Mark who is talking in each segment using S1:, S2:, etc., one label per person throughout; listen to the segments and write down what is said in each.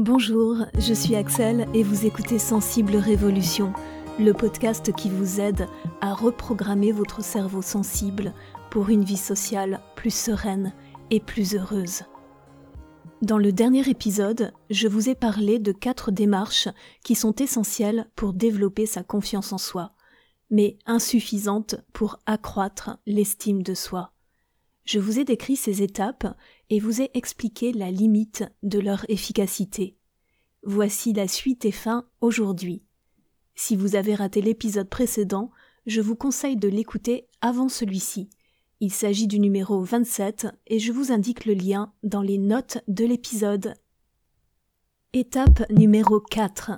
S1: Bonjour, je suis Axel et vous écoutez Sensible Révolution, le podcast qui vous aide à reprogrammer votre cerveau sensible pour une vie sociale plus sereine et plus heureuse. Dans le dernier épisode, je vous ai parlé de quatre démarches qui sont essentielles pour développer sa confiance en soi, mais insuffisantes pour accroître l'estime de soi. Je vous ai décrit ces étapes et vous ai expliqué la limite de leur efficacité. Voici la suite et fin aujourd'hui. Si vous avez raté l'épisode précédent, je vous conseille de l'écouter avant celui-ci. Il s'agit du numéro 27 et je vous indique le lien dans les notes de l'épisode. Étape numéro 4.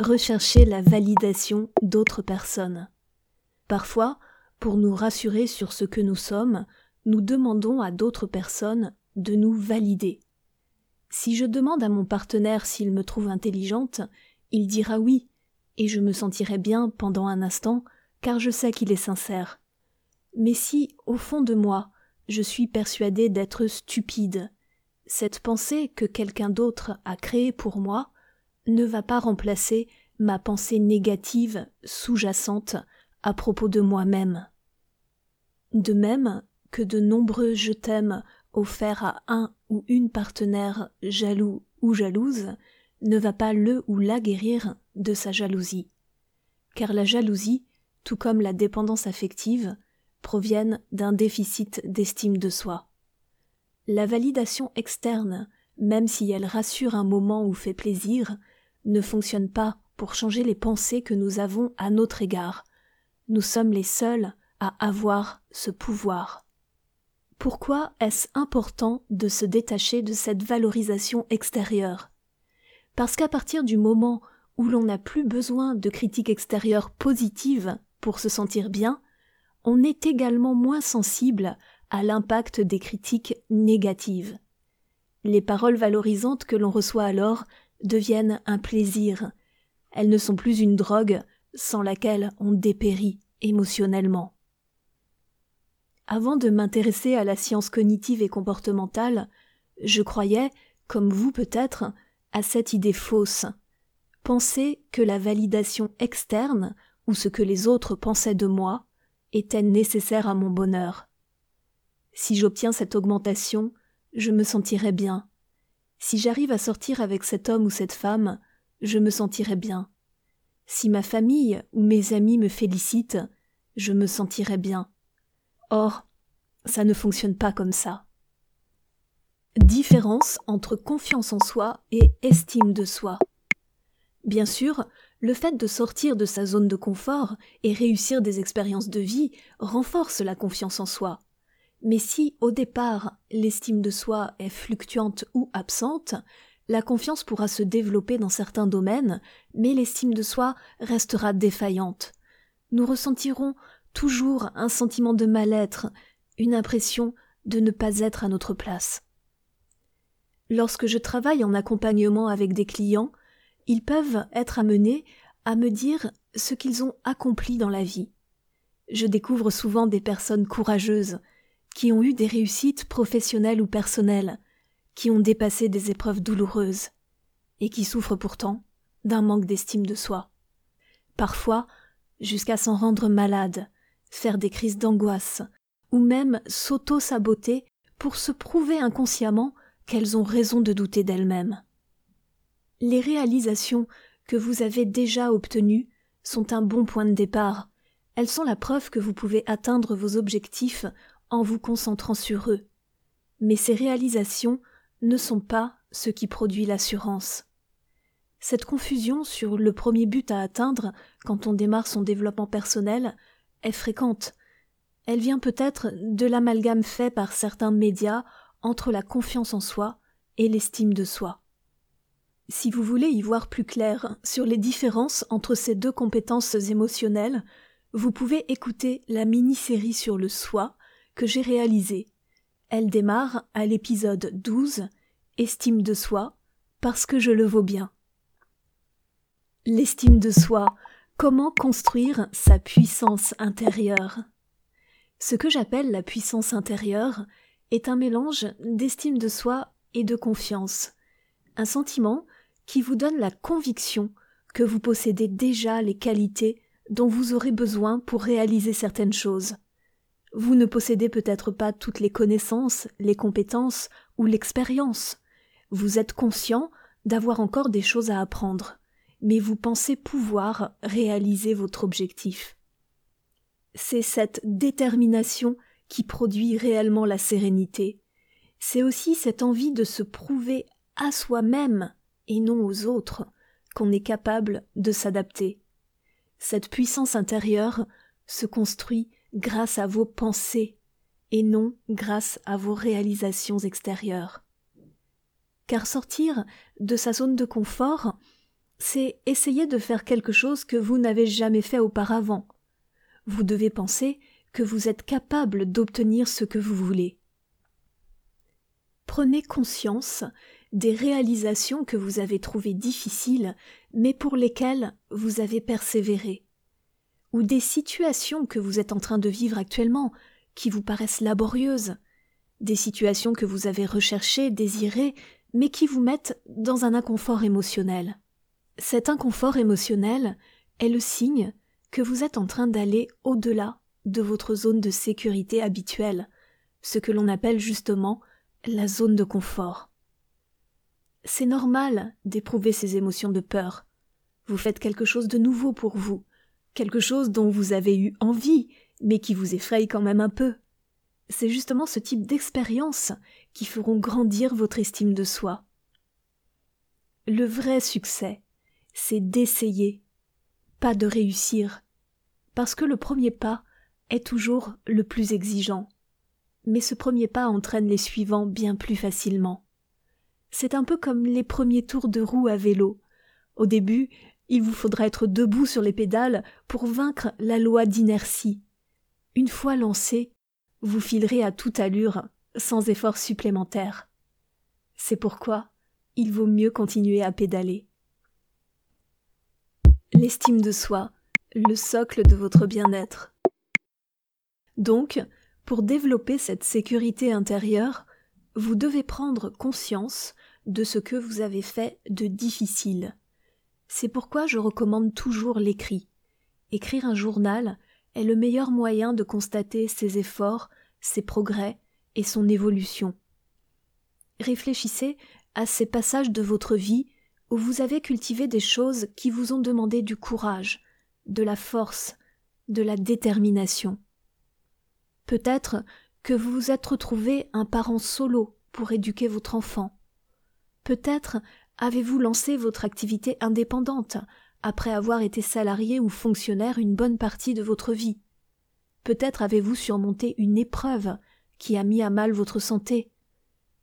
S1: Rechercher la validation d'autres personnes. Parfois, pour nous rassurer sur ce que nous sommes, nous demandons à d'autres personnes de nous valider. Si je demande à mon partenaire s'il me trouve intelligente, il dira oui, et je me sentirai bien pendant un instant, car je sais qu'il est sincère. Mais si, au fond de moi, je suis persuadée d'être stupide, cette pensée que quelqu'un d'autre a créée pour moi ne va pas remplacer ma pensée négative sous-jacente à propos de moi-même. De même, que de nombreux je t'aime offerts à un ou une partenaire jaloux ou jalouse ne va pas le ou la guérir de sa jalousie. Car la jalousie, tout comme la dépendance affective, proviennent d'un déficit d'estime de soi. La validation externe, même si elle rassure un moment ou fait plaisir, ne fonctionne pas pour changer les pensées que nous avons à notre égard. Nous sommes les seuls à avoir ce pouvoir. Pourquoi est-ce important de se détacher de cette valorisation extérieure? Parce qu'à partir du moment où l'on n'a plus besoin de critiques extérieures positives pour se sentir bien, on est également moins sensible à l'impact des critiques négatives. Les paroles valorisantes que l'on reçoit alors deviennent un plaisir. Elles ne sont plus une drogue sans laquelle on dépérit émotionnellement. Avant de m'intéresser à la science cognitive et comportementale, je croyais, comme vous peut-être, à cette idée fausse. Penser que la validation externe, ou ce que les autres pensaient de moi, était nécessaire à mon bonheur. Si j'obtiens cette augmentation, je me sentirai bien. Si j'arrive à sortir avec cet homme ou cette femme, je me sentirai bien. Si ma famille ou mes amis me félicitent, je me sentirai bien. Or, ça ne fonctionne pas comme ça. Différence entre confiance en soi et estime de soi. Bien sûr, le fait de sortir de sa zone de confort et réussir des expériences de vie renforce la confiance en soi. Mais si, au départ, l'estime de soi est fluctuante ou absente, la confiance pourra se développer dans certains domaines, mais l'estime de soi restera défaillante. Nous ressentirons toujours un sentiment de mal-être, une impression de ne pas être à notre place. Lorsque je travaille en accompagnement avec des clients, ils peuvent être amenés à me dire ce qu'ils ont accompli dans la vie. Je découvre souvent des personnes courageuses, qui ont eu des réussites professionnelles ou personnelles, qui ont dépassé des épreuves douloureuses, et qui souffrent pourtant d'un manque d'estime de soi. Parfois, jusqu'à s'en rendre malade, faire des crises d'angoisse, ou même s'auto-saboter pour se prouver inconsciemment qu'elles ont raison de douter d'elles-mêmes. Les réalisations que vous avez déjà obtenues sont un bon point de départ. Elles sont la preuve que vous pouvez atteindre vos objectifs en vous concentrant sur eux. Mais ces réalisations ne sont pas ce qui produit l'assurance. Cette confusion sur le premier but à atteindre quand on démarre son développement personnel est fréquente. Elle vient peut-être de l'amalgame fait par certains médias entre la confiance en soi et l'estime de soi. Si vous voulez y voir plus clair sur les différences entre ces deux compétences émotionnelles, vous pouvez écouter la mini-série sur le soi que j'ai réalisée. Elle démarre à l'épisode 12, Estime de soi, parce que je le vaux bien. L'estime de soi, comment construire sa puissance intérieure? Ce que j'appelle la puissance intérieure est un mélange d'estime de soi et de confiance, un sentiment qui vous donne la conviction que vous possédez déjà les qualités dont vous aurez besoin pour réaliser certaines choses. Vous ne possédez peut-être pas toutes les connaissances, les compétences ou l'expérience. Vous êtes conscient d'avoir encore des choses à apprendre, mais vous pensez pouvoir réaliser votre objectif. C'est cette détermination qui produit réellement la sérénité. C'est aussi cette envie de se prouver à soi-même et non aux autres qu'on est capable de s'adapter. Cette puissance intérieure se construit grâce à vos pensées et non grâce à vos réalisations extérieures. Car sortir de sa zone de confort, c'est essayer de faire quelque chose que vous n'avez jamais fait auparavant. Vous devez penser que vous êtes capable d'obtenir ce que vous voulez. Prenez conscience des réalisations que vous avez trouvées difficiles, mais pour lesquelles vous avez persévéré, ou des situations que vous êtes en train de vivre actuellement, qui vous paraissent laborieuses, des situations que vous avez recherchées, désirées, mais qui vous mettent dans un inconfort émotionnel. Cet inconfort émotionnel est le signe que vous êtes en train d'aller au-delà de votre zone de sécurité habituelle, ce que l'on appelle justement la zone de confort. C'est normal d'éprouver ces émotions de peur. Vous faites quelque chose de nouveau pour vous, quelque chose dont vous avez eu envie, mais qui vous effraie quand même un peu. C'est justement ce type d'expériences qui feront grandir votre estime de soi. Le vrai succès, c'est d'essayer, pas de réussir, parce que le premier pas est toujours le plus exigeant. Mais ce premier pas entraîne les suivants bien plus facilement. C'est un peu comme les premiers tours de roue à vélo. Au début, il vous faudra être debout sur les pédales pour vaincre la loi d'inertie. Une fois lancé, vous filerez à toute allure, sans effort supplémentaire. C'est pourquoi il vaut mieux continuer à pédaler. L'estime de soi, le socle de votre bien-être. Donc, pour développer cette sécurité intérieure, vous devez prendre conscience de ce que vous avez fait de difficile. C'est pourquoi je recommande toujours l'écrit. Écrire un journal est le meilleur moyen de constater ses efforts, ses progrès et son évolution. Réfléchissez à ces passages de votre vie où vous avez cultivé des choses qui vous ont demandé du courage, de la force, de la détermination. Peut-être que vous vous êtes retrouvé un parent solo pour éduquer votre enfant. Peut-être avez-vous lancé votre activité indépendante après avoir été salarié ou fonctionnaire une bonne partie de votre vie. Peut-être avez-vous surmonté une épreuve qui a mis à mal votre santé.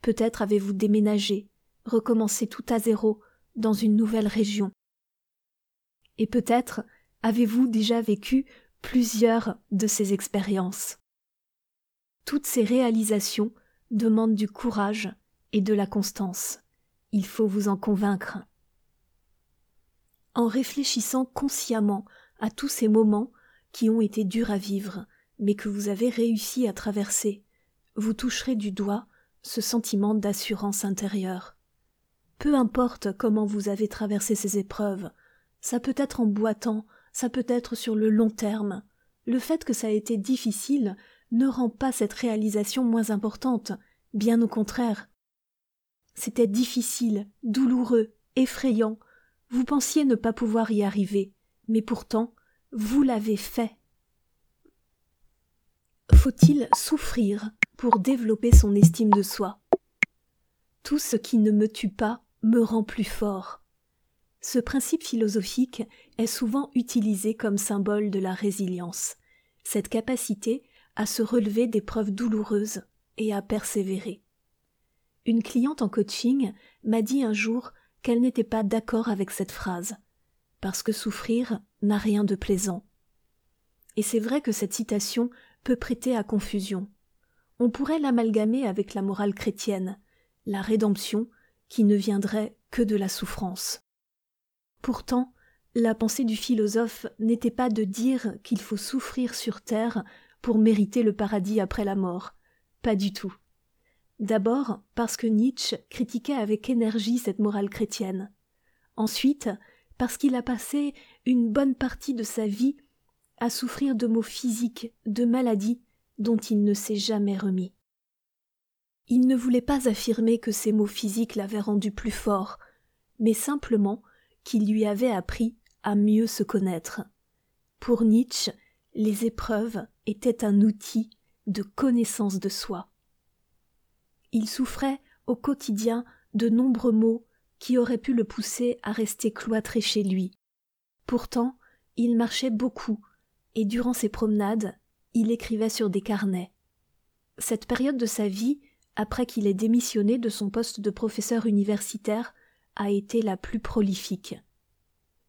S1: Peut-être avez-vous déménagé, recommencé tout à zéro dans une nouvelle région. Et peut-être avez-vous déjà vécu plusieurs de ces expériences. Toutes ces réalisations demandent du courage et de la constance. Il faut vous en convaincre. En réfléchissant consciemment à tous ces moments qui ont été durs à vivre, mais que vous avez réussi à traverser, vous toucherez du doigt ce sentiment d'assurance intérieure. Peu importe comment vous avez traversé ces épreuves, ça peut être en boitant, ça peut être sur le long terme. Le fait que ça a été difficile ne rend pas cette réalisation moins importante, bien au contraire. C'était difficile, douloureux, effrayant. Vous pensiez ne pas pouvoir y arriver, mais pourtant, vous l'avez fait. Faut-il souffrir pour développer son estime de soi? Tout ce qui ne me tue pas me rend plus fort. Ce principe philosophique est souvent utilisé comme symbole de la résilience, cette capacité à se relever d'épreuves douloureuses et à persévérer. Une cliente en coaching m'a dit un jour qu'elle n'était pas d'accord avec cette phrase, parce que souffrir n'a rien de plaisant. Et c'est vrai que cette citation peut prêter à confusion. On pourrait l'amalgamer avec la morale chrétienne, la rédemption qui ne viendrait que de la souffrance. Pourtant, la pensée du philosophe n'était pas de dire qu'il faut souffrir sur terre pour mériter le paradis après la mort. Pas du tout. D'abord parce que Nietzsche critiquait avec énergie cette morale chrétienne. Ensuite, parce qu'il a passé une bonne partie de sa vie à souffrir de maux physiques, de maladies dont il ne s'est jamais remis. Il ne voulait pas affirmer que ces maux physiques l'avaient rendu plus fort, mais simplement qu'il lui avait appris à mieux se connaître. Pour Nietzsche, les épreuves étaient un outil de connaissance de soi. Il souffrait au quotidien de nombreux maux qui auraient pu le pousser à rester cloîtré chez lui. Pourtant, il marchait beaucoup, et durant ses promenades, il écrivait sur des carnets. Cette période de sa vie, après qu'il ait démissionné de son poste de professeur universitaire, a été la plus prolifique.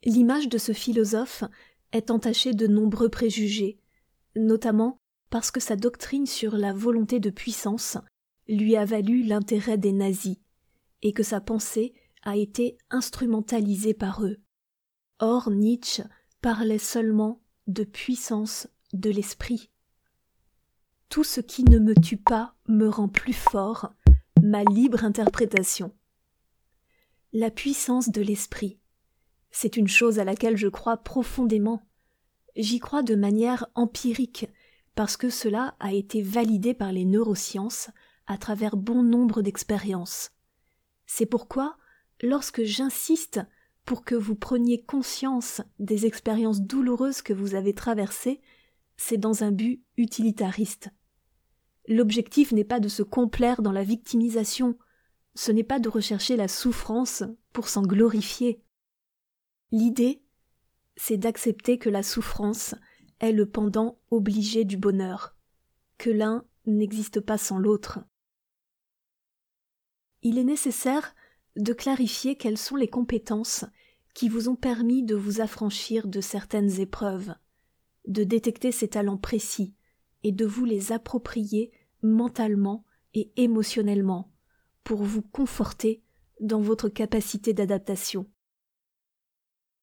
S1: L'image de ce philosophe est entachée de nombreux préjugés, notamment parce que sa doctrine sur la volonté de puissance lui a valu l'intérêt des nazis, et que sa pensée a été instrumentalisée par eux. Or Nietzsche parlait seulement de puissance de l'esprit. Tout ce qui ne me tue pas me rend plus fort, ma libre interprétation. La puissance de l'esprit. C'est une chose à laquelle je crois profondément. J'y crois de manière empirique, parce que cela a été validé par les neurosciences à travers bon nombre d'expériences. C'est pourquoi, lorsque j'insiste pour que vous preniez conscience des expériences douloureuses que vous avez traversées, c'est dans un but utilitariste. L'objectif n'est pas de se complaire dans la victimisation, ce n'est pas de rechercher la souffrance pour s'en glorifier. L'idée, c'est d'accepter que la souffrance est le pendant obligé du bonheur, que l'un n'existe pas sans l'autre. Il est nécessaire de clarifier quelles sont les compétences qui vous ont permis de vous affranchir de certaines épreuves, de détecter ces talents précis et de vous les approprier mentalement et émotionnellement pour vous conforter dans votre capacité d'adaptation.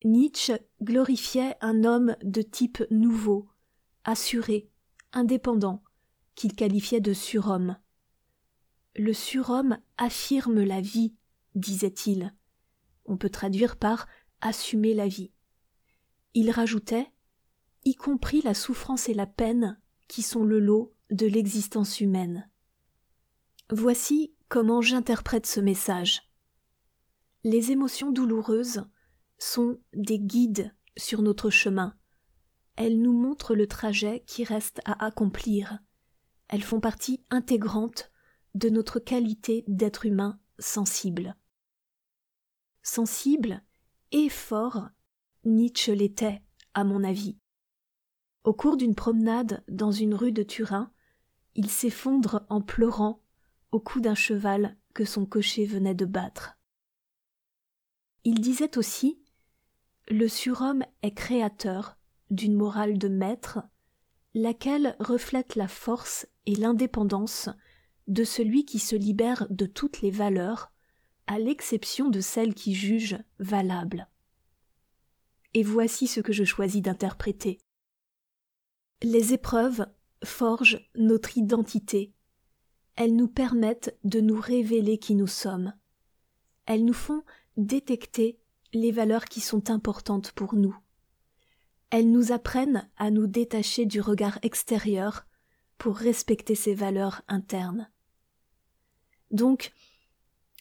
S1: Nietzsche glorifiait un homme de type nouveau, assuré, indépendant, qu'il qualifiait de surhomme. Le surhomme affirme la vie, disait-il. On peut traduire par assumer la vie. Il rajoutait y compris la souffrance et la peine qui sont le lot de l'existence humaine. Voici comment j'interprète ce message. Les émotions douloureuses sont des guides sur notre chemin. Elles nous montrent le trajet qui reste à accomplir. Elles font partie intégrante de notre qualité d'être humain sensible. Sensible et fort, Nietzsche l'était, à mon avis. Au cours d'une promenade dans une rue de Turin, il s'effondre en pleurant au cou d'un cheval que son cocher venait de battre. Il disait aussi Le surhomme est créateur d'une morale de maître, laquelle reflète la force et l'indépendance de celui qui se libère de toutes les valeurs, à l'exception de celles qui jugent valables. Et voici ce que je choisis d'interpréter. Les épreuves forgent notre identité. Elles nous permettent de nous révéler qui nous sommes. Elles nous font détecter les valeurs qui sont importantes pour nous. Elles nous apprennent à nous détacher du regard extérieur pour respecter ces valeurs internes. Donc,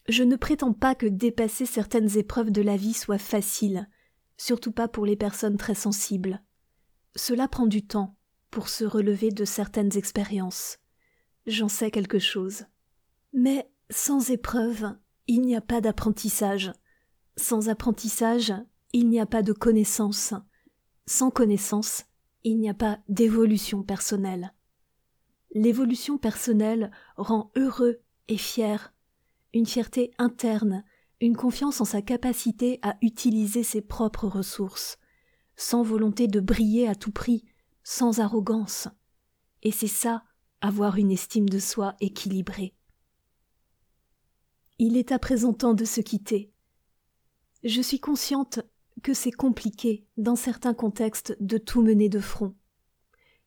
S1: je ne prétends pas que dépasser certaines épreuves de la vie soit facile, surtout pas pour les personnes très sensibles. Cela prend du temps pour se relever de certaines expériences. J'en sais quelque chose. Mais sans épreuve, il n'y a pas d'apprentissage. Sans apprentissage, il n'y a pas de connaissance. Sans connaissance, il n'y a pas d'évolution personnelle. L'évolution personnelle rend heureux et fier, une fierté interne, une confiance en sa capacité à utiliser ses propres ressources, sans volonté de briller à tout prix, sans arrogance. Et c'est ça, avoir une estime de soi équilibrée. Il est à présent temps de se quitter. Je suis consciente que c'est compliqué, dans certains contextes, de tout mener de front.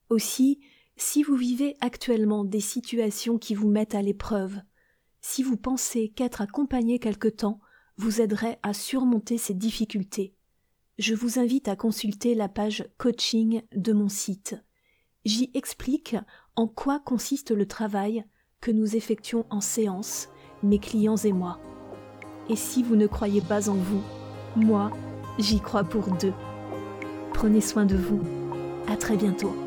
S1: Aussi, si vous vivez actuellement des situations qui vous mettent à l'épreuve, si vous pensez qu'être accompagné quelque temps vous aiderait à surmonter ces difficultés. Je vous invite à consulter la page coaching de mon site. J'y explique en quoi consiste le travail que nous effectuons en séance, mes clients et moi. Et si vous ne croyez pas en vous, moi, j'y crois pour deux. Prenez soin de vous. À très bientôt.